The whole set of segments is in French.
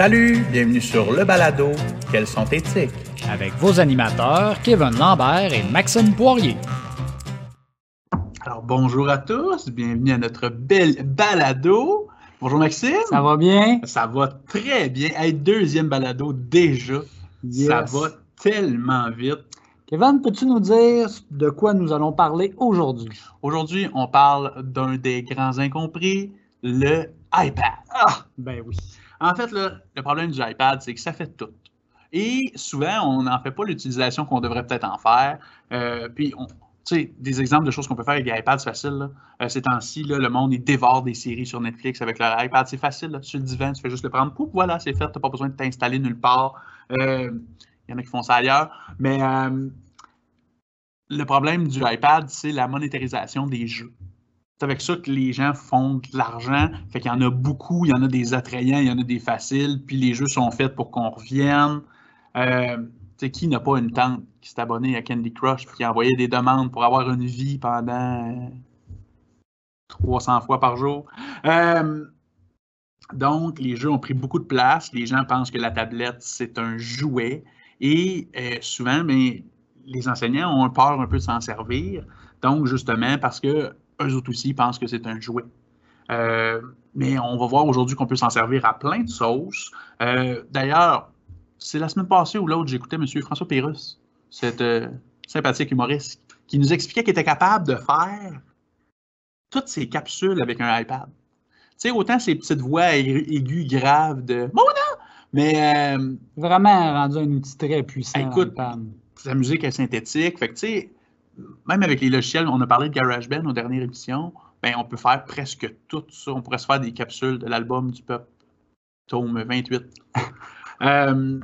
Salut, bienvenue sur le balado Quels sont éthiques avec vos animateurs Kevin Lambert et Maxime Poirier. Alors bonjour à tous, bienvenue à notre belle balado. Bonjour Maxime. Ça va bien? Ça va très bien. Hey, deuxième balado déjà. Ça va tellement vite. Kevin, peux-tu nous dire de quoi nous allons parler aujourd'hui? Aujourd'hui, on parle d'un des grands incompris, le iPad. Ah, ben oui. En fait, le problème du iPad, c'est que ça fait tout. Et souvent, on n'en fait pas l'utilisation qu'on devrait peut-être en faire. Euh, puis, tu sais, des exemples de choses qu'on peut faire avec des iPads, c'est facile. Euh, ces temps-ci, le monde, il dévore des séries sur Netflix avec leur iPad. C'est facile, là, sur le divan, tu fais juste le prendre. Pouf, voilà, c'est fait. Tu n'as pas besoin de t'installer nulle part. Euh, il y en a qui font ça ailleurs. Mais le problème du iPad, c'est la monétarisation des jeux. C'est avec ça que les gens font de l'argent. Fait qu'il y en a beaucoup, il y en a des attrayants, il y en a des faciles, puis les jeux sont faits pour qu'on revienne. Euh, qui n'a pas une tante qui s'est abonnée à Candy Crush et qui a envoyé des demandes pour avoir une vie pendant 300 fois par jour? Euh, donc, les jeux ont pris beaucoup de place. Les gens pensent que la tablette, c'est un jouet. Et euh, souvent, mais, les enseignants ont peur un peu de s'en servir. Donc, justement, parce que eux autres aussi pensent que c'est un jouet. Euh, mais on va voir aujourd'hui qu'on peut s'en servir à plein de sauces. D'ailleurs, c'est la semaine passée ou l'autre, j'écoutais M. François Pérusse, cet euh, sympathique humoriste, qui nous expliquait qu'il était capable de faire toutes ces capsules avec un iPad. Tu sais, autant ces petites voix aiguës, graves de Mona! Mais. Euh, Vraiment rendu un outil très puissant. Écoute, sa musique est synthétique. Fait que, tu sais, même avec les logiciels, on a parlé de GarageBand aux dernières émissions, ben, on peut faire presque tout ça. On pourrait se faire des capsules de l'album du peuple, tome 28. Euh,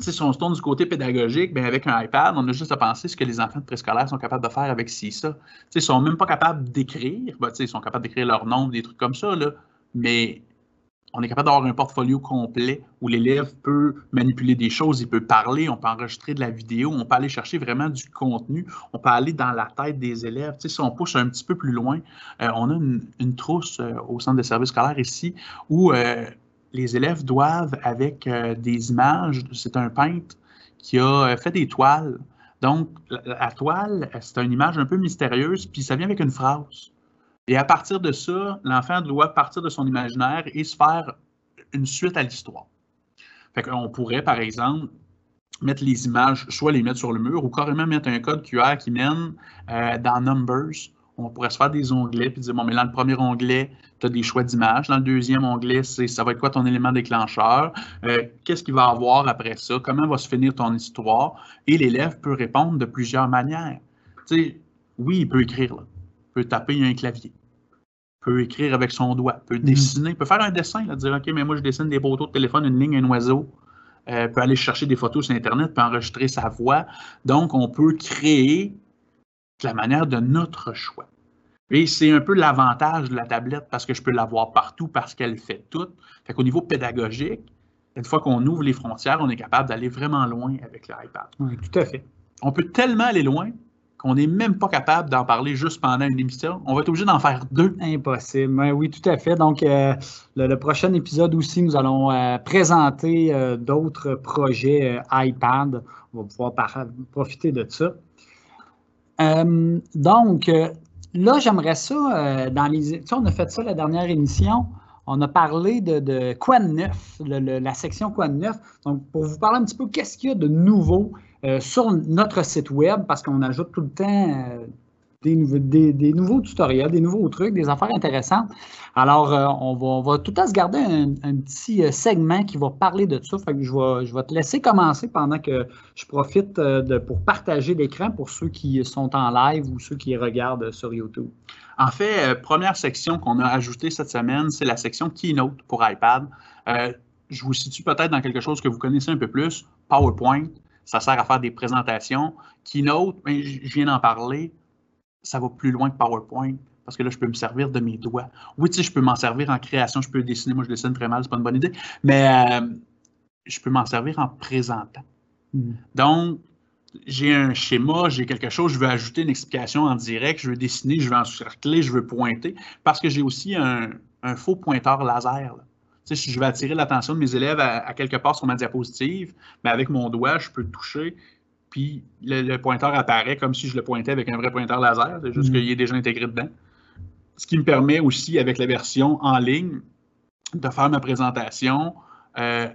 si on se tourne du côté pédagogique, bien, avec un iPad, on a juste à penser ce que les enfants de préscolaire sont capables de faire avec ci, ça. ils ne sont même pas capables d'écrire. Ben, ils sont capables d'écrire leur nom, des trucs comme ça, là, mais on est capable d'avoir un portfolio complet où l'élève peut manipuler des choses, il peut parler, on peut enregistrer de la vidéo, on peut aller chercher vraiment du contenu, on peut aller dans la tête des élèves. si on pousse un petit peu plus loin, euh, on a une, trousse euh, au centre de services scolaires ici où les élèves doivent, avec euh, des images, c'est un peintre qui a euh, fait des toiles. Donc, la, toile, c'est une image un peu mystérieuse, puis ça vient avec une phrase. Et à partir de ça, l'enfant doit partir de son imaginaire et se faire une suite à l'histoire. Fait qu'on pourrait, par exemple, mettre les images, soit les mettre sur le mur ou carrément mettre un code QR qui mène euh, dans Numbers on pourrait se faire des onglets puis dire bon, mais dans le premier onglet, tu as des choix d'images. Dans le deuxième onglet, c'est ça va être quoi ton élément déclencheur? Euh, qu'est-ce qu'il va avoir après ça? Comment va se finir ton histoire? Et l'élève peut répondre de plusieurs manières. Tu sais, oui, il peut écrire, là. il peut taper un clavier, peut écrire avec son doigt, peut mm-hmm. dessiner, peut faire un dessin, là, dire OK, mais moi je dessine des poteaux de téléphone, une ligne, un oiseau. Euh, peut aller chercher des photos sur Internet, peut enregistrer sa voix. Donc, on peut créer de la manière de notre choix. Et c'est un peu l'avantage de la tablette parce que je peux l'avoir partout parce qu'elle fait tout. Fait qu'au niveau pédagogique, une fois qu'on ouvre les frontières, on est capable d'aller vraiment loin avec l'iPad. Oui, tout à fait. On peut tellement aller loin qu'on n'est même pas capable d'en parler juste pendant une émission. On va être obligé d'en faire deux. Impossible. Oui, tout à fait. Donc, euh, le, prochain épisode aussi, nous allons euh, présenter euh, d'autres projets iPad. On va pouvoir profiter de ça. donc, là, j'aimerais ça, dans les. Tu sais, on a fait ça la dernière émission. On a parlé de, quoi de neuf, la section quoi de neuf. Donc, pour vous parler un petit peu, qu'est-ce qu'il y a de nouveau euh, sur notre site web, parce qu'on ajoute tout le temps euh, des, nouveaux tutoriels, des nouveaux trucs, des affaires intéressantes. Alors, euh, on, va, on, va, tout à se garder un, petit segment qui va parler de ça. Je vais, je vais te laisser commencer pendant que je profite pour partager l'écran pour ceux qui sont en live ou ceux qui regardent sur YouTube. En fait, première section qu'on a ajoutée cette semaine, c'est la section Keynote pour iPad. je vous situe peut-être dans quelque chose que vous connaissez un peu plus, PowerPoint. Ça sert à faire des présentations. Keynote, ben, je viens d'en parler ça va plus loin que PowerPoint parce que là, je peux me servir de mes doigts. Oui, tu sais, je peux m'en servir en création, je peux dessiner. Moi, je dessine très mal, c'est pas une bonne idée, mais euh, je peux m'en servir en présentant. Hmm. Donc, j'ai un schéma, j'ai quelque chose, je veux ajouter une explication en direct, je veux dessiner, je veux encercler, je veux pointer, parce que j'ai aussi un, faux pointeur laser. Je vais attirer l'attention de mes élèves à, quelque part sur ma diapositive, mais avec mon doigt, je peux toucher, puis le, pointeur apparaît comme si je le pointais avec un vrai pointeur laser, c'est juste mm. qu'il est déjà intégré dedans. Ce qui me permet aussi, avec la version en ligne, de faire ma présentation euh,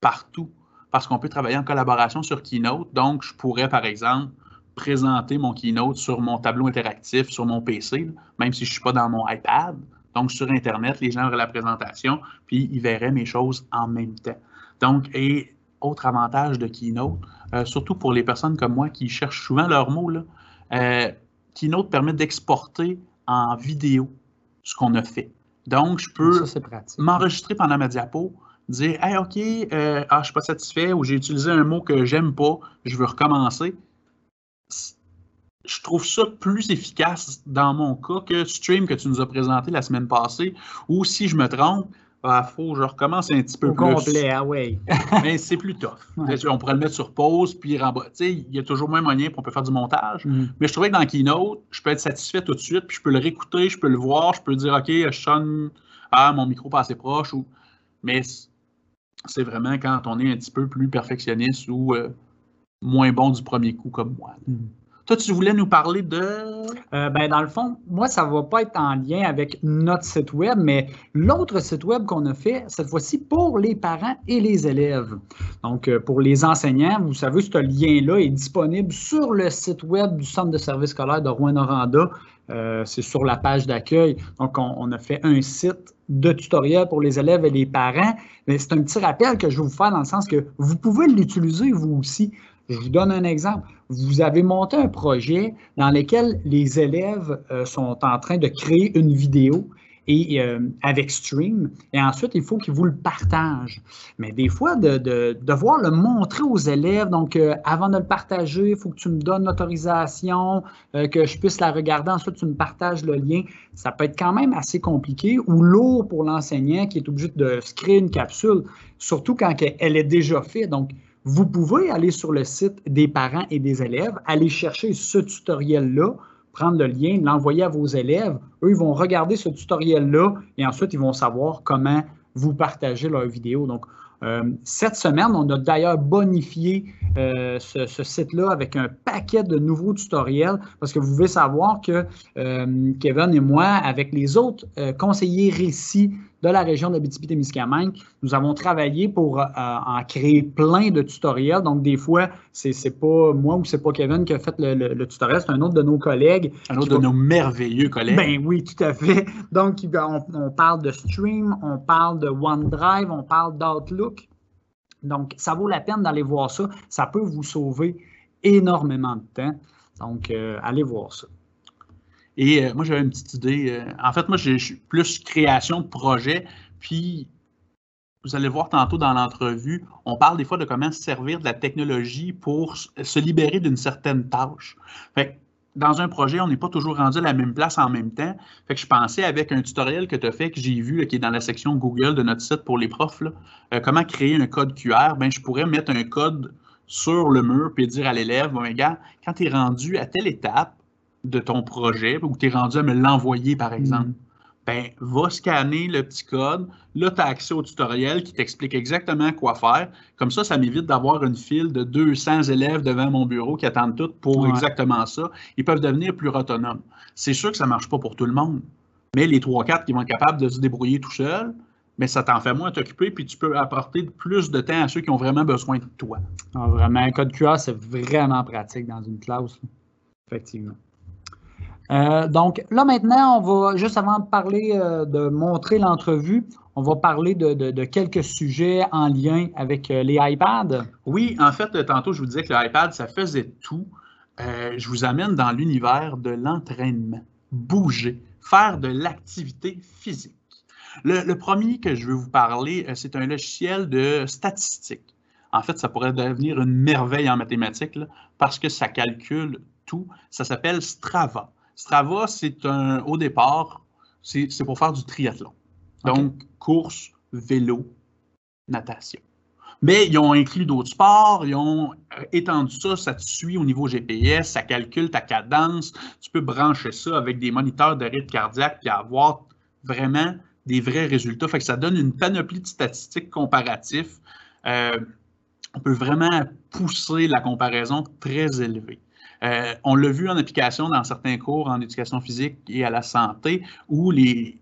partout. Parce qu'on peut travailler en collaboration sur Keynote. Donc, je pourrais, par exemple, présenter mon Keynote sur mon tableau interactif, sur mon PC, même si je ne suis pas dans mon iPad. Donc, sur Internet, les gens auraient la présentation, puis ils verraient mes choses en même temps. Donc, et autre avantage de Keynote, euh, surtout pour les personnes comme moi qui cherchent souvent leurs mots, là, euh, Keynote permet d'exporter en vidéo ce qu'on a fait. Donc, je peux m'enregistrer pendant ma diapo, dire Hey, OK, euh, ah, je ne suis pas satisfait ou j'ai utilisé un mot que j'aime pas, je veux recommencer. Je trouve ça plus efficace dans mon cas que Stream que tu nous as présenté la semaine passée, ou si je me trompe, il ah, faut que je recommence un petit peu Au plus. complet, ah ouais. Mais c'est plus tough. On pourrait le mettre sur pause, puis il y a toujours moins moyen pour on peut faire du montage. Mm. Mais je trouvais que dans Keynote, je peux être satisfait tout de suite, puis je peux le réécouter, je peux le voir, je peux dire, OK, je sonne, ah, mon micro pas assez proche. Ou... Mais c'est vraiment quand on est un petit peu plus perfectionniste ou euh, moins bon du premier coup comme moi. Mm. Toi, tu voulais nous parler de? Euh, ben, dans le fond, moi, ça ne va pas être en lien avec notre site web, mais l'autre site web qu'on a fait, cette fois-ci pour les parents et les élèves. Donc, euh, pour les enseignants, vous savez, ce lien-là est disponible sur le site web du Centre de services scolaires de Rouen-Noranda. Euh, c'est sur la page d'accueil. Donc, on, a fait un site de tutoriel pour les élèves et les parents. Mais c'est un petit rappel que je vais vous faire dans le sens que vous pouvez l'utiliser vous aussi. Je vous donne un exemple. Vous avez monté un projet dans lequel les élèves euh, sont en train de créer une vidéo et euh, avec Stream, et ensuite, il faut qu'ils vous le partagent. Mais des fois, de, devoir le montrer aux élèves, donc euh, avant de le partager, il faut que tu me donnes l'autorisation, que je puisse la regarder, ensuite tu me partages le lien, ça peut être quand même assez compliqué ou lourd pour l'enseignant qui est obligé de se créer une capsule, surtout quand elle est déjà faite. Donc, vous pouvez aller sur le site des parents et des élèves, aller chercher ce tutoriel-là, prendre le lien, l'envoyer à vos élèves. Eux, ils vont regarder ce tutoriel-là et ensuite, ils vont savoir comment vous partagez leur vidéo. Donc, euh, cette semaine, on a d'ailleurs bonifié euh, ce, site-là avec un paquet de nouveaux tutoriels parce que vous pouvez savoir que euh, Kevin et moi, avec les autres conseillers récits de la région d'Abitibi-Témiscamingue. Nous avons travaillé pour euh, en créer plein de tutoriels. Donc, des fois, c'est n'est pas moi ou c'est pas Kevin qui a fait le, tutoriel, c'est un autre de nos collègues. Un autre de nos merveilleux collègues. Ben oui, tout à fait. Donc, on, parle de Stream, on parle de OneDrive, on parle d'Outlook. Donc, ça vaut la peine d'aller voir ça. Ça peut vous sauver énormément de temps. Donc, euh, allez voir ça. Et euh, moi, j'avais une petite idée. Euh, en fait, moi, je suis plus création de projet. Puis, vous allez voir tantôt dans l'entrevue, on parle des fois de comment se servir de la technologie pour se libérer d'une certaine tâche. Fait dans un projet, on n'est pas toujours rendu à la même place en même temps. Fait que je pensais avec un tutoriel que tu as fait, que j'ai vu, qui est dans la section Google de notre site pour les profs, euh, comment créer un code QR, ben, je pourrais mettre un code sur le mur et dire à l'élève, bon, gars, quand tu es rendu à telle étape, de ton projet ou tu es rendu à me l'envoyer, par exemple, mm. ben, va scanner le petit code. Là, tu as accès au tutoriel qui t'explique exactement quoi faire. Comme ça, ça m'évite d'avoir une file de 200 élèves devant mon bureau qui attendent tout pour exactement ça. Ils peuvent devenir plus autonomes. C'est sûr que ça ne marche pas pour tout le monde, mais les 3-4 qui vont être capables de se débrouiller tout seuls, mais ça t'en fait moins t'occuper, puis tu peux apporter plus de temps à ceux qui ont vraiment besoin de toi. Ah, vraiment, un code QR, c'est vraiment pratique dans une classe. Effectivement. Euh, donc là maintenant, on va, juste avant de parler, euh, de montrer l'entrevue, on va parler de, quelques sujets en lien avec euh, les iPads. Oui, en fait, tantôt, je vous disais que l'iPad, ça faisait tout. je vous amène dans l'univers de l'entraînement, bouger, faire de l'activité physique. Le, premier que je veux vous parler, c'est un logiciel de statistique. En fait, ça pourrait devenir une merveille en mathématiques parce que ça calcule tout. Ça s'appelle Strava. Strava, c'est un, au départ, c'est pour faire du triathlon. Donc, course, vélo, natation. Mais ils ont inclus d'autres sports, ils ont euh, étendu ça, ça te suit au niveau GPS, ça calcule ta cadence. Tu peux brancher ça avec des moniteurs de rythme cardiaque et avoir vraiment des vrais résultats. Fait que ça donne une panoplie de statistiques comparatifs. Euh, on peut vraiment pousser la comparaison très élevée. Euh, on l'a vu en application dans certains cours en éducation physique et à la santé, où les,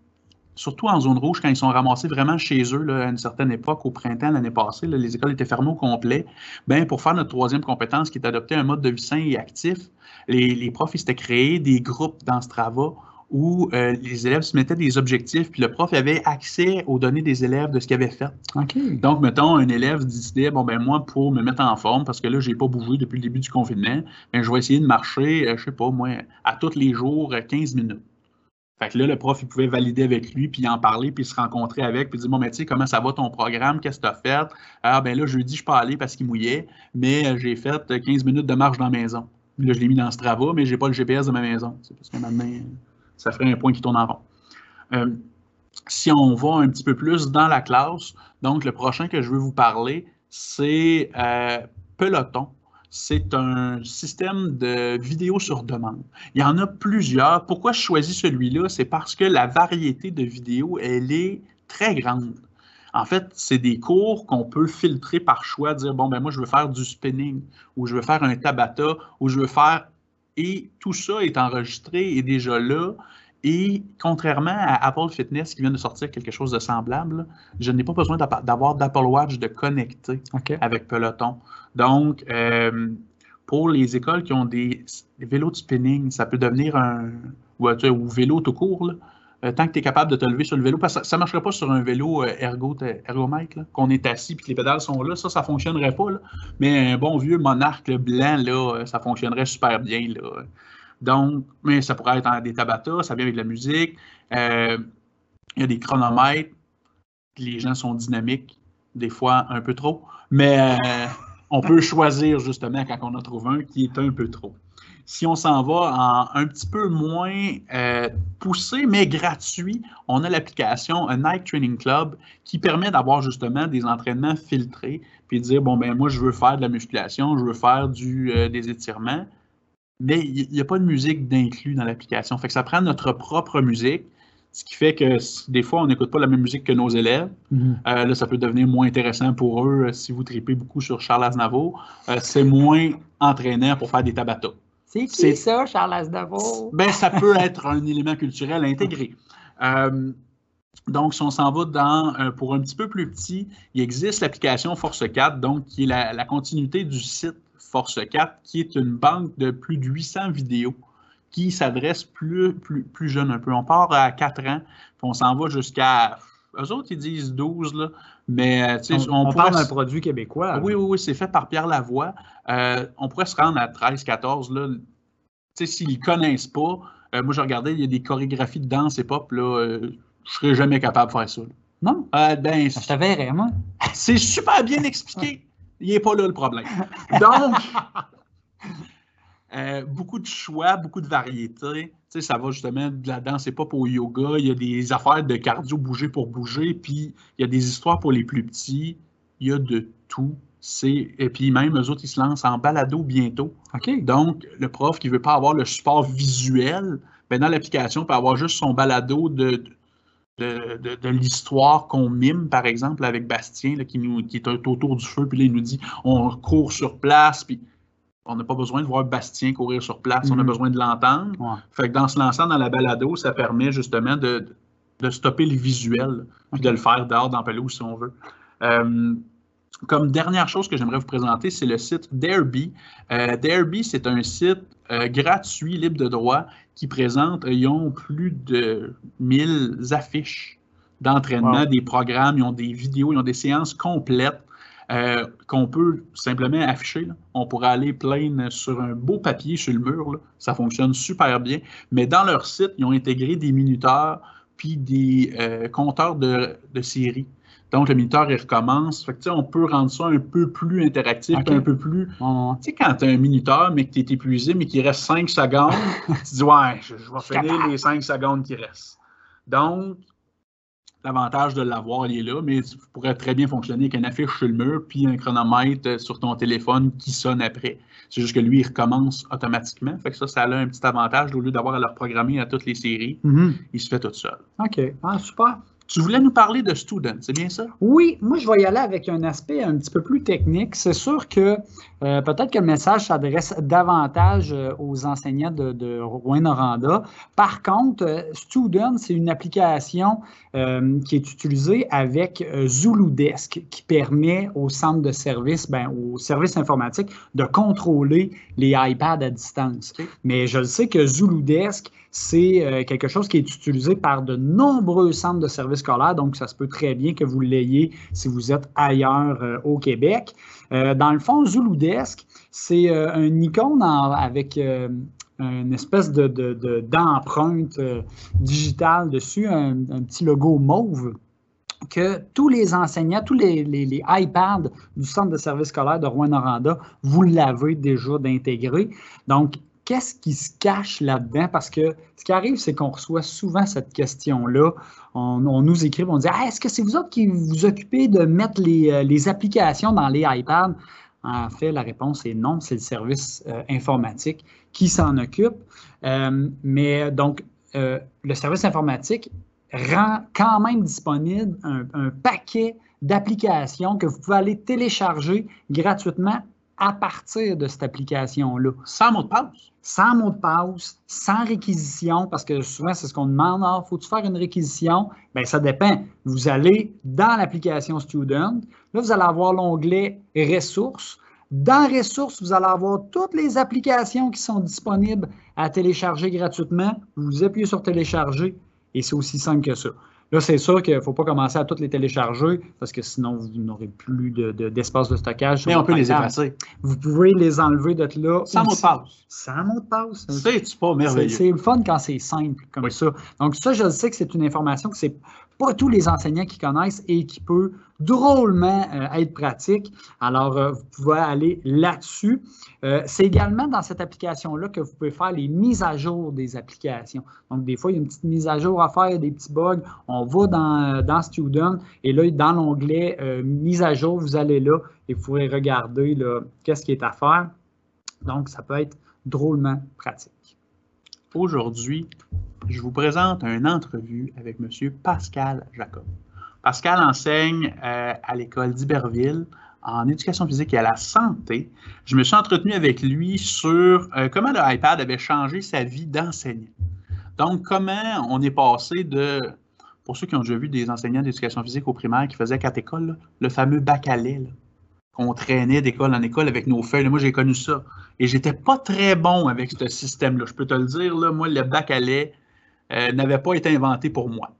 surtout en zone rouge, quand ils sont ramassés vraiment chez eux à une certaine époque, au printemps l'année passée, les écoles étaient fermées au complet. Ben, pour faire notre troisième compétence, qui est adopter un mode de vie sain et actif, les, les profs, ils s'étaient créés des groupes dans Strava où euh, les élèves se mettaient des objectifs, puis le prof avait accès aux données des élèves de ce qu'ils avaient fait. Donc, mettons, un élève décidait, bon, ben moi, pour me mettre en forme, parce que là, j'ai pas bougé depuis le début du confinement, ben, je vais essayer de marcher, euh, je sais pas, moi, à tous les jours, euh, 15 minutes. Fait que là, le prof, il pouvait valider avec lui, puis en parler, puis se rencontrer avec, puis dire, bon, mais tu sais, comment ça va ton programme, qu'est-ce que tu as fait? Ah, ben là, jeudi, je peux aller parce qu'il mouillait, mais euh, j'ai fait euh, 15 minutes de marche dans la maison. Là, je l'ai mis dans Strava, mais j'ai pas le GPS de ma maison. C'est parce que maintenant, euh, ça ferait un point qui tourne en rond. Euh, si on va un petit peu plus dans la classe, donc le prochain que je veux vous parler, c'est euh, Peloton. C'est un système de vidéo sur demande. Il y en a plusieurs. Pourquoi je choisis celui-là? C'est parce que la variété de vidéos, elle est très grande. En fait, c'est des cours qu'on peut filtrer par choix, dire, bon, ben moi, je veux faire du spinning, ou je veux faire un tabata, ou je veux faire... Et tout ça est enregistré et déjà là. Et contrairement à Apple Fitness qui vient de sortir quelque chose de semblable, je n'ai pas besoin d'avoir d'Apple Watch de connecter OK. avec Peloton. Donc, euh, pour les écoles qui ont des, des vélos de spinning, ça peut devenir un ou, ou vélo tout court. là. Euh, tant que tu es capable de te lever sur le vélo, parce que ça ne marcherait pas sur un vélo euh, ergo, ergomètre, qu'on est assis et que les pédales sont là, ça, ça ne fonctionnerait pas. Mais un bon vieux monarque blanc, là, euh, ça fonctionnerait super bien. Là. Donc, mais ça pourrait être des tabatas, ça vient avec de la musique. Il y a des chronomètres. Les gens sont dynamiques, des fois un peu trop. Mais on peut choisir justement quand on en trouve un qui est un peu trop. Si on s'en va en un petit peu moins euh, poussé, mais gratuit, on a l'application Nike Training Club qui permet d'avoir justement des entraînements filtrés, puis de dire, bon, ben moi, je veux faire de la musculation, je veux faire du, euh, des étirements, mais il n'y a pas de musique d'inclus dans l'application. Fait que ça prend notre propre musique, ce qui fait que des fois, on n'écoute pas la même musique que nos élèves. Mhm. Euh, là, ça peut devenir moins intéressant pour eux si vous tripez beaucoup sur Charles Aznavour. Euh, c'est moins entraînant pour faire des tabatas. C'est qui ça, Charles Aznavour? Ben, ça peut être un élément culturel intégré. Euh, donc, si on s'en va dans, euh, pour un petit peu plus petit, il existe l'application Force 4, donc qui est la, la continuité du site Force 4, qui est une banque de plus de 800 vidéos qui s'adresse plus, plus, plus jeune un peu. On part à 4 ans, puis on s'en va jusqu'à. Eux autres, ils disent 12, là, mais euh, On, on pourrait parle d'un produit québécois. oui, oui, oui, c'est fait par Pierre Lavoie. Euh, on pourrait se rendre à 13, 14. Là. Tu sais, s'ils ne connaissent pas, euh, moi, je regardais, il y a des chorégraphies de danse et pop. Là, euh, je ne serais jamais capable de faire ça. là. Non, ben, je te verrais, moi. c'est super bien expliqué. Il n'est pas là le problème. Donc, euh, beaucoup de choix, beaucoup de variétés. Tu sais, ça va justement de la danse et pop au yoga. Il y a des affaires de cardio bouger pour bouger. Puis, il y a des histoires pour les plus petits. Il y a de tout. C'est... Et puis, même eux autres, ils se lancent en balado bientôt. OK. Donc, le prof qui ne veut pas avoir le support visuel, ben dans l'application, peut avoir juste son balado de, de, de- de l'histoire qu'on mime, par exemple, avec Bastien, là, qui, nous, qui est autour du feu, puis là, il nous dit on court sur place, puis on n'a pas besoin de voir Bastien courir sur place, on a Mhm. besoin de l'entendre. Ouais. Fait que dans se lançant dans la balado, ça permet justement de, de stopper le visuel, puis de le faire dehors dans pelouse si on veut. Euh, comme dernière chose que j'aimerais vous présenter, c'est le site Derby. Euh, Derby, c'est un site euh, gratuit, libre de droit, qui présente, ils ont plus de 1000 affiches d'entraînement, Wow. des programmes, ils ont des vidéos, ils ont des séances complètes euh, qu'on peut simplement afficher. là. On pourrait aller plein sur un beau papier sur le mur. là. Ça fonctionne super bien. Mais dans leur site, ils ont intégré des minuteurs puis des euh, compteurs de, de séries. Donc, le minuteur, il recommence. Fait que, tu sais, on peut rendre ça un peu plus interactif, un peu plus On- tu sais, quand tu as un minuteur, mais que tu es épuisé, mais qu'il reste 5 secondes, tu dis, ouais, je, je vais finir les 5 secondes qui restent. Donc, l'avantage de l'avoir, il est là, mais ça pourrait très bien fonctionner avec une affiche sur le mur, puis un chronomètre euh, sur ton téléphone qui sonne après. C'est juste que lui, il recommence automatiquement. Fait que ça, ça a un petit avantage. Au lieu d'avoir à le reprogrammer à toutes les séries, Mhm. il se fait tout seul. OK. Ah, super. Tu voulais nous parler de Student, c'est bien ça? Oui, moi je vais y aller avec un aspect un petit peu plus technique. C'est sûr que euh, peut-être que le message s'adresse davantage euh, aux enseignants de, de Rouen-Noranda. Par contre, euh, Student, c'est une application qui est utilisée avec Zuludesk qui permet au centre de service, ben, au service informatique, de contrôler les iPads à distance. Mais je le sais que Zuludesk, c'est quelque chose qui est utilisé par de nombreux centres de scolaires, donc ça se peut très bien que vous l'ayez si vous êtes ailleurs au Québec. dans le fond, Zuludesk, c'est euh, un icône avec euh, une espèce d'empreinte euh, digitale dessus, un, petit logo mauve que tous les enseignants, tous les, iPads du Centre de service scolaire de Rouen-Noranda, vous l'avez déjà d'intégrer. Donc, qu'est-ce qui se cache là-dedans? Parce que ce qui arrive, c'est qu'on reçoit souvent cette question-là. On, nous écrit, on dit ah, Est-ce que c'est vous autres qui vous occupez de mettre les applications dans les iPads? En fait, la réponse est non, c'est le service euh, informatique qui s'en occupe. Euh, mais donc, euh, le service informatique rend quand même disponible un paquet d'applications que vous pouvez aller télécharger gratuitement à partir de cette application-là. Sans mot de passe? Sans mot de passe, sans réquisition, parce que souvent, c'est ce qu'on demande. Ah, faut-tu faire une réquisition? Bien, ça dépend. Vous allez dans l'application Student. Là, vous allez avoir l'onglet Ressources. Dans Ressources, vous allez avoir toutes les applications qui sont disponibles à télécharger gratuitement. Vous appuyez sur Télécharger et c'est aussi simple que ça. Là, c'est sûr qu'il ne faut pas commencer à toutes les télécharger parce que sinon, vous n'aurez plus d'espace de, stockage. Mais on peut les effacer. Vous pouvez les enlever de là. Sans mot de passe. Sans mot de passe. C'est pas merveilleux? C'est le fun quand c'est simple comme ça. Donc, ça, je sais que c'est une information que c'est pas tous les enseignants qui connaissent et qui peut drôlement euh, être pratique. Alors, euh, vous pouvez aller là-dessus. Euh, c'est également dans cette application-là que vous pouvez faire les mises à jour des applications. Donc, des fois, il y a une petite mise à jour à faire, il y a des petits bugs. On va dans, dans Student et là, dans l'onglet mise à jour, vous allez là et vous pourrez regarder qu'est-ce qui est à faire. Donc, ça peut être drôlement pratique. Aujourd'hui, je vous présente une entrevue avec M. Pascal Jacob. Pascal enseigne euh, à l'école d'Iberville en éducation physique et à la santé. Je me suis entretenu avec lui sur euh, comment le iPad avait changé sa vie d'enseignant. Donc, comment on est passé de, pour ceux qui ont déjà vu des enseignants d'éducation physique au primaire qui faisaient quatre écoles, le fameux bac à qu'on traînait d'école en école avec nos feuilles. moi, j'ai connu ça. Et j'étais pas très bon avec ce système-là. Je peux te le dire, moi, le bac à lait n'avait pas été inventé pour moi.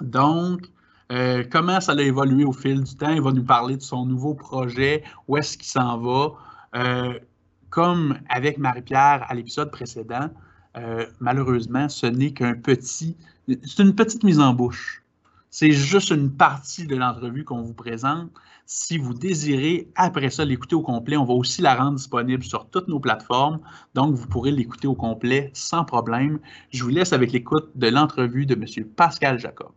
Donc, euh, comment ça a évolué au fil du temps? Il va nous parler de son nouveau projet, où est-ce qu'il s'en va. Euh, comme avec Marie-Pierre à l'épisode précédent, euh, malheureusement, ce n'est qu'un petit, c'est une petite mise en bouche. C'est juste une partie de l'entrevue qu'on vous présente. Si vous désirez, après ça, l'écouter au complet, on va aussi la rendre disponible sur toutes nos plateformes. Donc, vous pourrez l'écouter au complet sans problème. Je vous laisse avec l'écoute de l'entrevue de M. Pascal Jacob.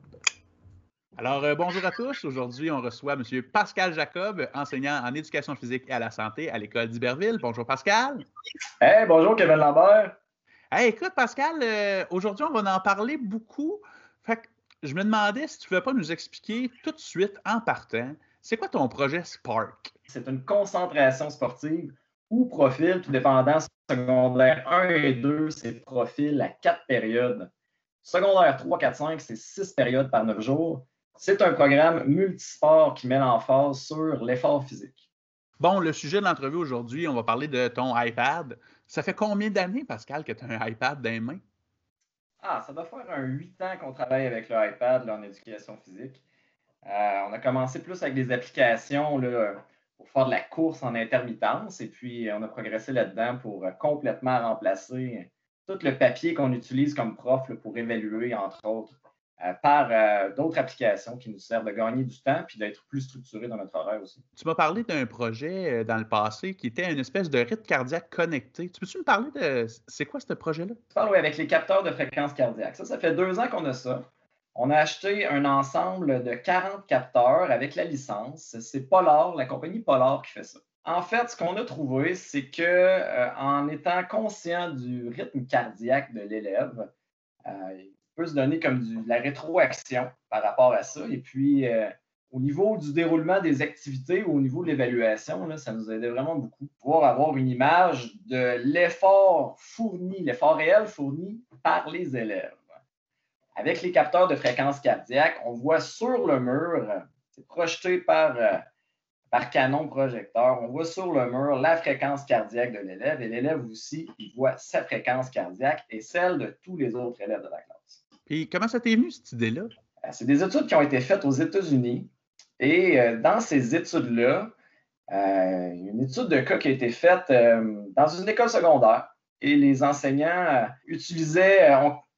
Alors, euh, bonjour à tous. Aujourd'hui, on reçoit M. Pascal Jacob, enseignant en éducation physique et à la santé à l'école d'Iberville. Bonjour, Pascal. Hey, bonjour, Kevin Lambert. Hey, écoute, Pascal, euh, aujourd'hui, on va en parler beaucoup. Fait que je me demandais si tu ne pouvais pas nous expliquer tout de suite, en partant, c'est quoi ton projet Spark? C'est une concentration sportive ou profil, tout dépendant secondaire 1 et 2, c'est profil à quatre périodes. Secondaire 3, 4, 5, c'est six périodes par neuf jours. C'est un programme multisport qui met l'emphase sur l'effort physique. Bon, le sujet de l'entrevue aujourd'hui, on va parler de ton iPad. Ça fait combien d'années, Pascal, que tu as un iPad dans les mains? Ah, ça doit faire un huit ans qu'on travaille avec le iPad en éducation physique. Euh, on a commencé plus avec des applications pour faire de la course en intermittence et puis on a progressé là-dedans pour complètement remplacer tout le papier qu'on utilise comme prof pour évaluer, entre autres, euh, par euh, d'autres applications qui nous servent de gagner du temps puis d'être plus structurés dans notre horaire aussi. Tu m'as parlé d'un projet euh, dans le passé qui était une espèce de rythme cardiaque connecté. Tu peux-tu me parler de c'est quoi ce projet-là? Tu parles oui, avec les capteurs de fréquence cardiaque. Ça, ça fait deux ans qu'on a ça. On a acheté un ensemble de 40 capteurs avec la licence. C'est Polar, la compagnie Polar qui fait ça. En fait, ce qu'on a trouvé, c'est que en étant conscient du rythme cardiaque de l'élève, peut se donner comme de la rétroaction par rapport à ça. Et puis, euh, au niveau du déroulement des activités, au niveau de l'évaluation, ça nous aidait vraiment beaucoup. Pouvoir avoir une image de l'effort fourni, l'effort réel fourni par les élèves. Avec les capteurs de fréquence cardiaque, on voit sur le mur, c'est projeté par, euh, par canon projecteur, on voit sur le mur la fréquence cardiaque de l'élève et l'élève aussi, il voit sa fréquence cardiaque et celle de tous les autres élèves de la classe. Puis comment ça t'est venu, cette idée-là? Euh, c'est des études qui ont été faites aux États-Unis. Et euh, dans ces études-là, euh, une étude de cas qui a été faite dans une école secondaire. Et les enseignants utilisaient,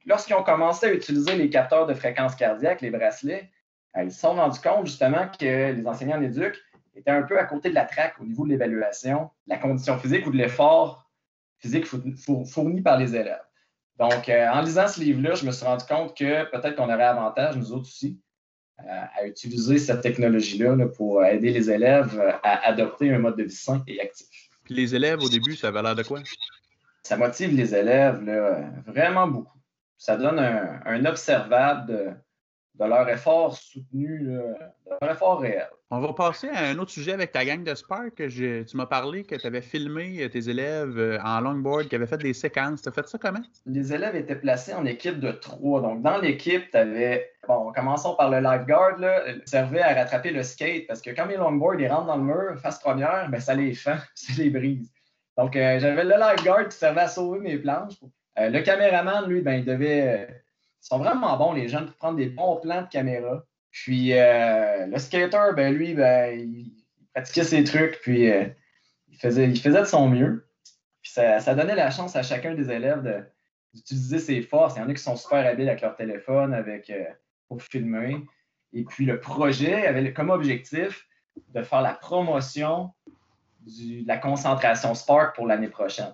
lorsqu'ils ont commencé à utiliser les capteurs de fréquence cardiaque, les bracelets, ils se sont rendus compte justement que les enseignants en éduc étaient un peu à côté de la traque au niveau de l'évaluation, de la condition physique ou de l'effort physique fourni par les élèves. Donc, euh, en lisant ce livre-là, je me suis rendu compte que peut-être qu'on aurait avantage, nous autres aussi, euh, à utiliser cette technologie-là pour aider les élèves à adopter un mode de vie sain et actif. Puis les élèves, au début, ça avait l'air de quoi? Ça motive les élèves vraiment beaucoup. Ça donne un, observable de, de leur effort soutenu, de leur effort réel. On va passer à un autre sujet avec ta gang de Spark. tu m'as parlé que tu avais filmé euh, tes élèves euh, en longboard, qui avaient fait des séquences. Tu as fait ça comment? Les élèves étaient placés en équipe de trois. Donc, dans l'équipe, tu avais. Bon, commençons par le lifeguard, là, servait à rattraper le skate parce que quand mes longboards ils rentrent dans le mur, face première, ben, ça les fend, ça les brise. Donc, euh, j'avais le lifeguard qui servait à sauver mes planches. Le caméraman, lui, ben, il devait ils sont vraiment bons, les jeunes, pour prendre des bons plans de caméra. Puis euh, le skater, ben lui, ben, il, pratiquait ses trucs, puis euh, il, faisait, il faisait de son mieux. Puis ça, donnait la chance à chacun des élèves d'utiliser ses forces. Il y en a qui sont super habiles avec leur téléphone, avec, euh, pour filmer. Et puis le projet avait comme objectif de faire la promotion de la concentration Spark pour l'année prochaine.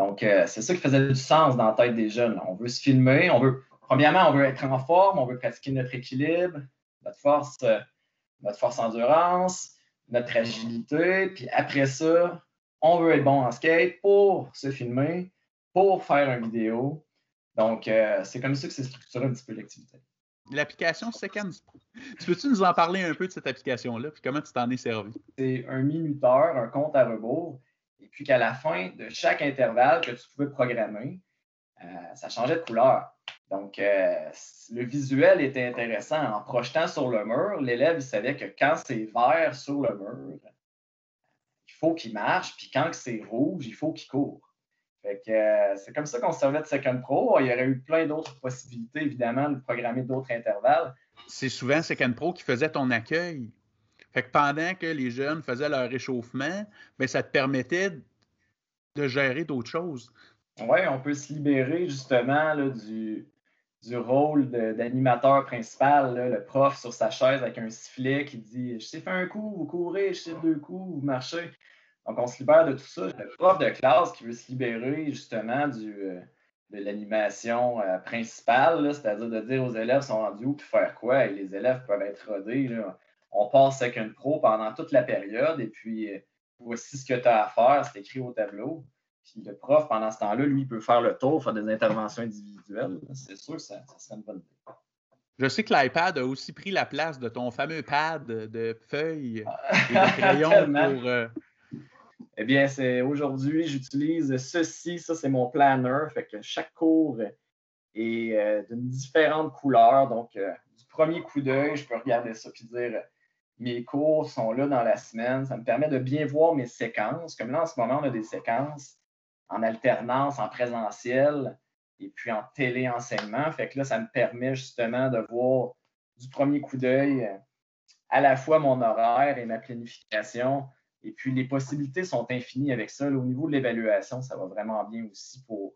Donc, c'est ça qui faisait du sens dans la tête des jeunes. On veut se filmer, on veut, Premièrement, on veut être en forme, on veut pratiquer notre équilibre, notre force, euh, notre force endurance, notre agilité. Puis après ça, on veut être bon en skate pour se filmer, pour faire une vidéo. Donc, euh, c'est comme ça que c'est structuré un petit peu l'activité. L'application Seconds. Tu peux-tu nous en parler un peu de cette application-là, puis comment tu t'en es servi? C'est un minuteur, un compte à rebours, et puis qu'à la fin de chaque intervalle que tu pouvais programmer, euh, ça changeait de couleur. Donc, euh, le visuel était intéressant. En projetant sur le mur, l'élève savait que quand c'est vert sur le mur, il faut qu'il marche, puis quand c'est rouge, il faut qu'il court. Fait que euh, c'est comme ça qu'on servait de Second Pro. Il y aurait eu plein d'autres possibilités, évidemment, de programmer d'autres intervalles. C'est souvent Second Pro qui faisait ton accueil. Fait que pendant que les jeunes faisaient leur réchauffement, bien, ça te permettait de gérer d'autres choses. Oui, on peut se libérer justement du, du rôle d'animateur principal, le prof sur sa chaise avec un sifflet qui dit Je sais faire un coup, vous courez, je sais deux coups, vous marchez. Donc, on se libère de tout ça. Le prof de classe qui veut se libérer justement du, euh, de l'animation euh, principale, c'est-à-dire de dire aux élèves sont rendus où puis faire quoi, et les élèves peuvent être rodés. On passe Second Pro pendant toute la période, et puis euh, voici ce que tu as à faire, c'est écrit au tableau. Puis le prof, pendant ce temps-là, lui, il peut faire le tour, faire des interventions individuelles. C'est sûr que ça, serait une bonne idée. Je sais que l'iPad a aussi pris la place de ton fameux pad de feuilles et de crayons pour. Euh, eh bien, c'est aujourd'hui, j'utilise ceci. Ça, c'est mon planner. Fait que chaque cours est euh, d'une différente couleur. Donc, euh, du premier coup d'œil, je peux regarder ça et dire mes cours sont là dans la semaine. Ça me permet de bien voir mes séquences. Comme là, en ce moment, on a des séquences en alternance, en présentiel et puis en téléenseignement. Fait que là, ça me permet justement de voir du premier coup d'œil euh, à la fois mon horaire et ma planification. Et puis, les possibilités sont infinies avec ça. au niveau de l'évaluation, ça va vraiment bien aussi pour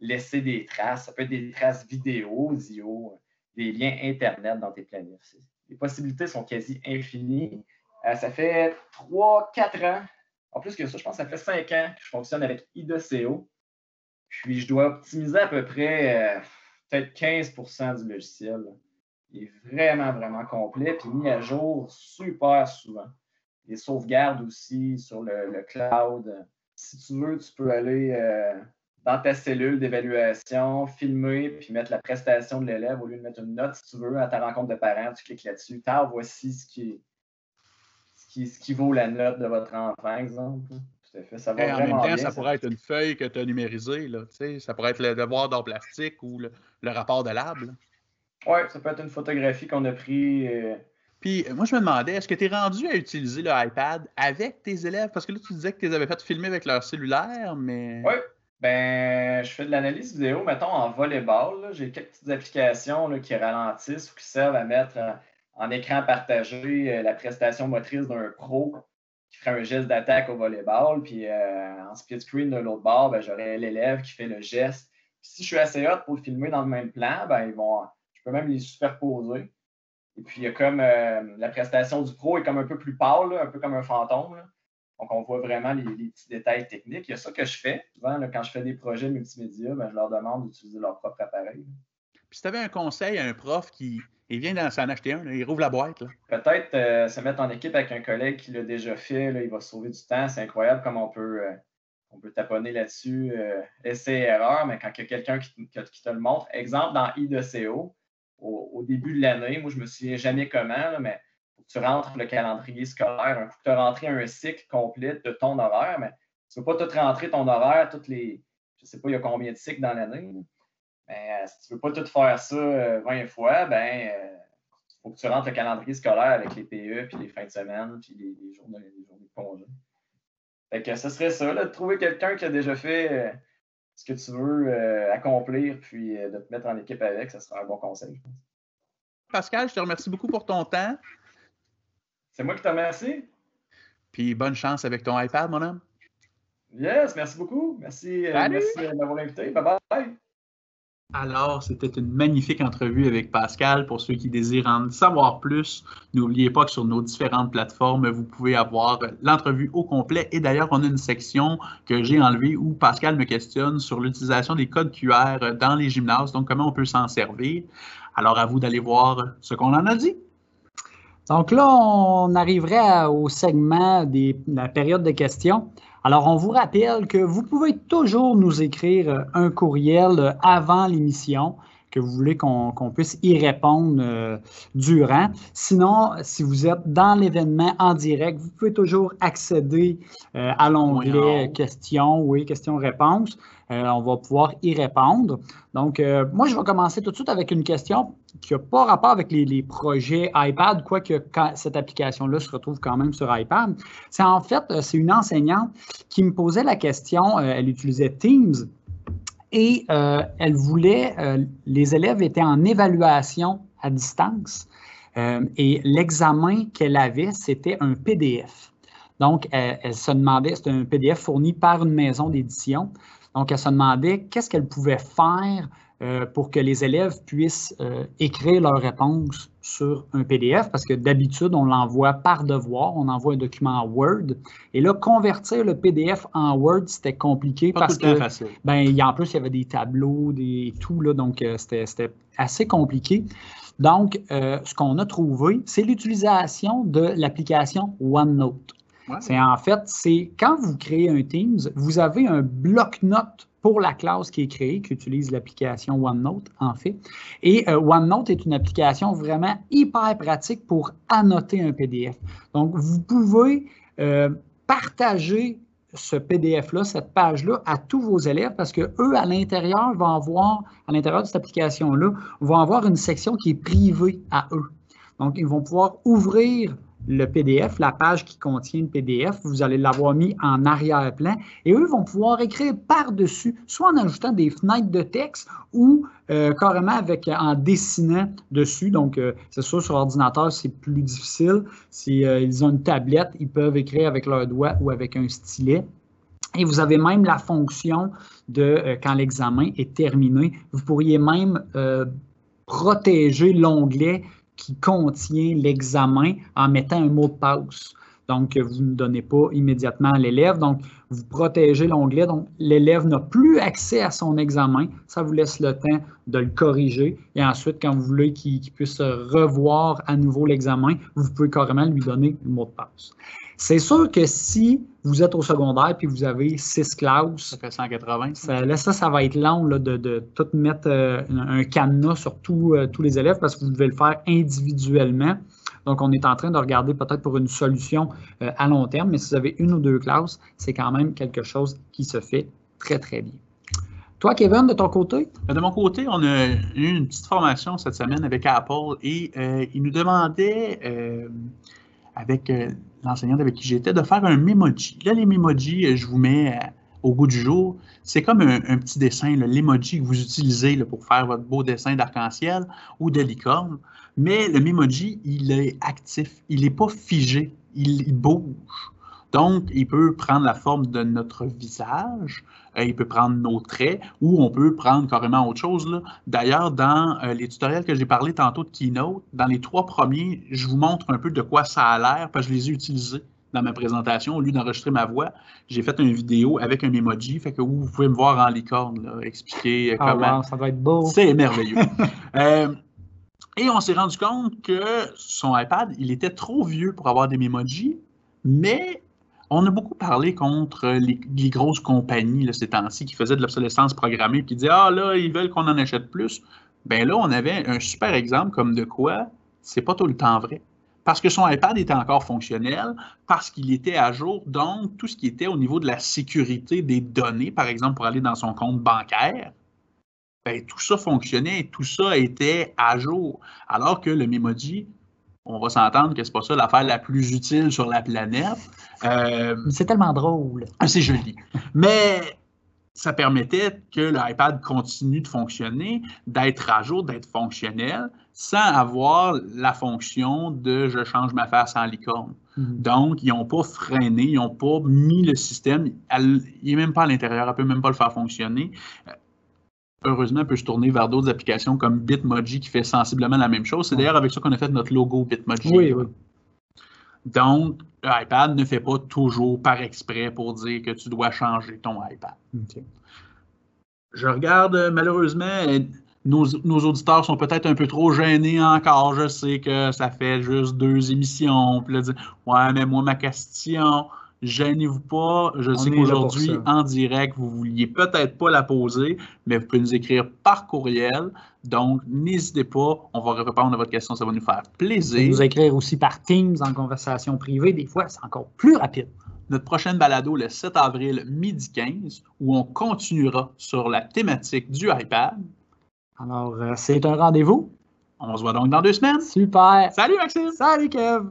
laisser des traces. Ça peut être des traces vidéo, audio, des liens Internet dans tes planifs. Les possibilités sont quasi infinies. Euh, ça fait trois, quatre ans en plus que ça, je pense que ça fait cinq ans que je fonctionne avec IDCO. Puis je dois optimiser à peu près euh, peut-être 15% du logiciel. Il est vraiment, vraiment complet, puis mis à jour super souvent. Les sauvegardes aussi sur le, cloud. Si tu veux, tu peux aller euh, dans ta cellule d'évaluation, filmer, puis mettre la prestation de l'élève au lieu de mettre une note, si tu veux, à ta rencontre de parents, tu cliques là-dessus. Tard, voici ce qui, ce, qui, vaut la note de votre enfant, exemple. Tout à fait. Ça va en même temps, ça, pourrait être une feuille que tu as numérisée. Là, ça pourrait être le devoir d'art plastique ou le, rapport de lab. Oui, ça peut être une photographie qu'on a prise. Euh, puis moi, je me demandais, est-ce que tu es rendu à utiliser le iPad avec tes élèves? Parce que là, tu disais que tu les avais fait filmer avec leur cellulaire, mais. Oui, ben, je fais de l'analyse vidéo, mettons, en volleyball. J'ai quelques petites applications qui ralentissent ou qui servent à mettre en, écran partagé euh, la prestation motrice d'un pro qui ferait un geste d'attaque au volleyball. Puis euh, en split screen de l'autre bord, ben, j'aurais l'élève qui fait le geste. si je suis assez hot pour le filmer dans le même plan, ben, ils vont, je peux même les superposer. Et puis, il y a comme euh, la prestation du pro est comme un peu plus pâle, un peu comme un fantôme. Donc, on voit vraiment les, petits détails techniques. Il y a ça que je fais. Souvent, quand je fais des projets multimédia, ben, je leur demande d'utiliser leur propre appareil. Puis, si tu avais un conseil à un prof qui il vient s'en acheter un, il rouvre la boîte. Peut-être euh, se mettre en équipe avec un collègue qui l'a déjà fait, il va sauver du temps. C'est incroyable comment on peut, euh, on peut taponner là-dessus, essai et erreur, mais quand il y a quelqu'un qui, qui, te le montre, exemple dans I2CO, au, début de l'année. Moi, je me souviens jamais comment, mais tu rentres le calendrier scolaire. Un coup que tu as rentré un cycle complet de ton horaire, mais tu ne peux pas tout rentrer ton horaire, toutes les. Je ne sais pas, il y a combien de cycles dans l'année. Mais euh, si tu ne veux pas tout faire ça 20 euh, fois, ben il euh, faut que tu rentres le calendrier scolaire avec les PE, puis les fins de semaine, puis les, journées, les journées de congé. Fait que ce serait ça, de trouver quelqu'un qui a déjà fait ce que tu veux accomplir, puis de te mettre en équipe avec, ça sera un bon conseil, je pense. Pascal, je te remercie beaucoup pour ton temps. C'est moi qui te remercie. Puis bonne chance avec ton iPad, mon homme. Yes, merci beaucoup. Merci, euh, merci de m'avoir invité. Bye bye. Alors, c'était une magnifique entrevue avec Pascal. Pour ceux qui désirent en savoir plus, n'oubliez pas que sur nos différentes plateformes, vous pouvez avoir l'entrevue au complet. Et d'ailleurs, on a une section que j'ai enlevée où Pascal me questionne sur l'utilisation des codes QR dans les gymnases, donc comment on peut s'en servir? Alors, à vous d'aller voir ce qu'on en a dit. Donc là, on arriverait au segment de la période de questions. Alors, on vous rappelle que vous pouvez toujours nous écrire euh, un courriel euh, avant l'émission que vous voulez qu'on puisse y répondre euh, durant. Sinon, si vous êtes dans l'événement en direct, vous pouvez toujours accéder à l'onglet questions, oui, questions-réponses. on va pouvoir y répondre. Donc, moi, je vais commencer tout de suite avec une question qui n'a pas rapport avec les, projets iPad, quoique cette application-là se retrouve quand même sur iPad. C'est en fait, euh, c'est une enseignante qui me posait la question, euh, elle utilisait Teams et euh, elle voulait, les élèves étaient en évaluation à distance et l'examen qu'elle avait, c'était un PDF. Donc, elle se demandait, c'était un PDF fourni par une maison d'édition. Donc, elle se demandait qu'est-ce qu'elle pouvait faire euh, pour que les élèves puissent euh, écrire leurs réponses sur un PDF, parce que d'habitude, on l'envoie par devoir, on envoie un document en Word. Et là, convertir le PDF en Word, c'était compliqué parce que, ben, il y, en plus, il y avait des tableaux, des tout, là, donc euh, c'était assez compliqué. Donc, ce qu'on a trouvé, c'est l'utilisation de l'application OneNote. C'est en fait, c'est quand vous créez un Teams, vous avez un bloc-notes pour la classe qui est créée, qui utilise l'application OneNote, en fait. Et euh, OneNote est une application vraiment hyper pratique pour annoter un PDF. Donc, vous pouvez euh, partager ce PDF-là, cette page-là, à tous vos élèves parce que eux, à l'intérieur, vont avoir, à l'intérieur de cette application-là, vont avoir une section qui est privée à eux. Donc, ils vont pouvoir ouvrir le PDF, la page qui contient le PDF, vous allez l'avoir mis en arrière-plan et eux vont pouvoir écrire par-dessus, soit en ajoutant des fenêtres de texte ou euh, carrément avec, en dessinant dessus. Donc, euh, c'est sûr, sur ordinateur, c'est plus difficile. Si euh, ils ont une tablette, ils peuvent écrire avec leurs doigts ou avec un stylet. Et vous avez même la fonction de, quand l'examen est terminé, vous pourriez même protéger l'onglet qui contient l'examen en mettant un mot de passe. Donc, vous ne donnez pas immédiatement à l'élève. Donc, vous protégez l'onglet. Donc, l'élève n'a plus accès à son examen. Ça vous laisse le temps de le corriger. Et ensuite, quand vous voulez qu'il puisse revoir à nouveau l'examen, vous pouvez carrément lui donner le mot de passe. C'est sûr que si vous êtes au secondaire puis vous avez six classes. Ça fait 180. Ça, là, ça, ça va être long là, de, de, tout mettre euh, un cadenas sur euh, tous les élèves parce que vous devez le faire individuellement. Donc, on est en train de regarder peut-être pour une solution euh, à long terme, mais si vous avez une ou deux classes, c'est quand même quelque chose qui se fait très, très bien. Toi, Kevin, de ton côté? De mon côté, on a eu une petite formation cette semaine avec Apple et euh, il nous demandait, euh, avec euh, l'enseignante avec qui j'étais, de faire un memoji. Là, les memojis, je vous mets au goût du jour. C'est comme un, petit dessin, l'emoji que vous utilisez pour faire votre beau dessin d'arc-en-ciel ou de licorne. Mais le Memoji, il est actif, il n'est pas figé, il, bouge. Donc, il peut prendre la forme de notre visage, euh, il peut prendre nos traits, ou on peut prendre carrément autre chose. D'ailleurs, dans euh, les tutoriels que j'ai parlé tantôt de Keynote, dans les trois premiers, je vous montre un peu de quoi ça a l'air, parce que je les ai utilisés dans ma présentation. Au lieu d'enregistrer ma voix, j'ai fait une vidéo avec un emoji, fait que vous pouvez me voir en licorne, expliquer euh, ah, comment. ça va être beau. C'est merveilleux. Et on s'est rendu compte que son iPad, il était trop vieux pour avoir des Memoji, mais on a beaucoup parlé contre les, grosses compagnies ces temps-ci qui faisaient de l'obsolescence programmée qui disaient Ah là, ils veulent qu'on en achète plus. Ben là, on avait un super exemple comme de quoi c'est pas tout le temps vrai. Parce que son iPad était encore fonctionnel, parce qu'il était à jour, donc tout ce qui était au niveau de la sécurité des données, par exemple pour aller dans son compte bancaire, ben, tout ça fonctionnait, tout ça était à jour. Alors que le Memoji, on va s'entendre que c'est pas ça l'affaire la plus utile sur la planète. Euh, c'est tellement drôle. Ah, c'est joli. Mais ça permettait que l'iPad continue de fonctionner, d'être à jour, d'être fonctionnel, sans avoir la fonction de je change ma face en licorne. Mm-hmm. Donc, ils n'ont pas freiné, ils n'ont pas mis le système, il n'est même pas à l'intérieur, elle ne peut même pas le faire fonctionner heureusement, peut se tourner vers d'autres applications comme Bitmoji qui fait sensiblement la même chose. C'est d'ailleurs avec ça qu'on a fait notre logo Bitmoji. Oui, oui. Donc, l'iPad ne fait pas toujours par exprès pour dire que tu dois changer ton iPad. Je regarde, euh, malheureusement, nos, nos auditeurs sont peut-être un peu trop gênés encore. Je sais que ça fait juste deux émissions. Puis là, dire, ouais, mais moi, ma question, Gênez-vous pas. Je sais qu'aujourd'hui, en direct, vous vouliez peut-être pas la poser, mais vous pouvez nous écrire par courriel. Donc, n'hésitez pas. On va répondre à votre question. Ça va nous faire plaisir. Vous écrire aussi par Teams en conversation privée. Des fois, c'est encore plus rapide. Notre prochaine balado, le 7 avril, midi 15, où on continuera sur la thématique du iPad. Alors, euh, c'est un rendez-vous. On se voit donc dans deux semaines. Super. Salut, Maxime. Salut, Kev.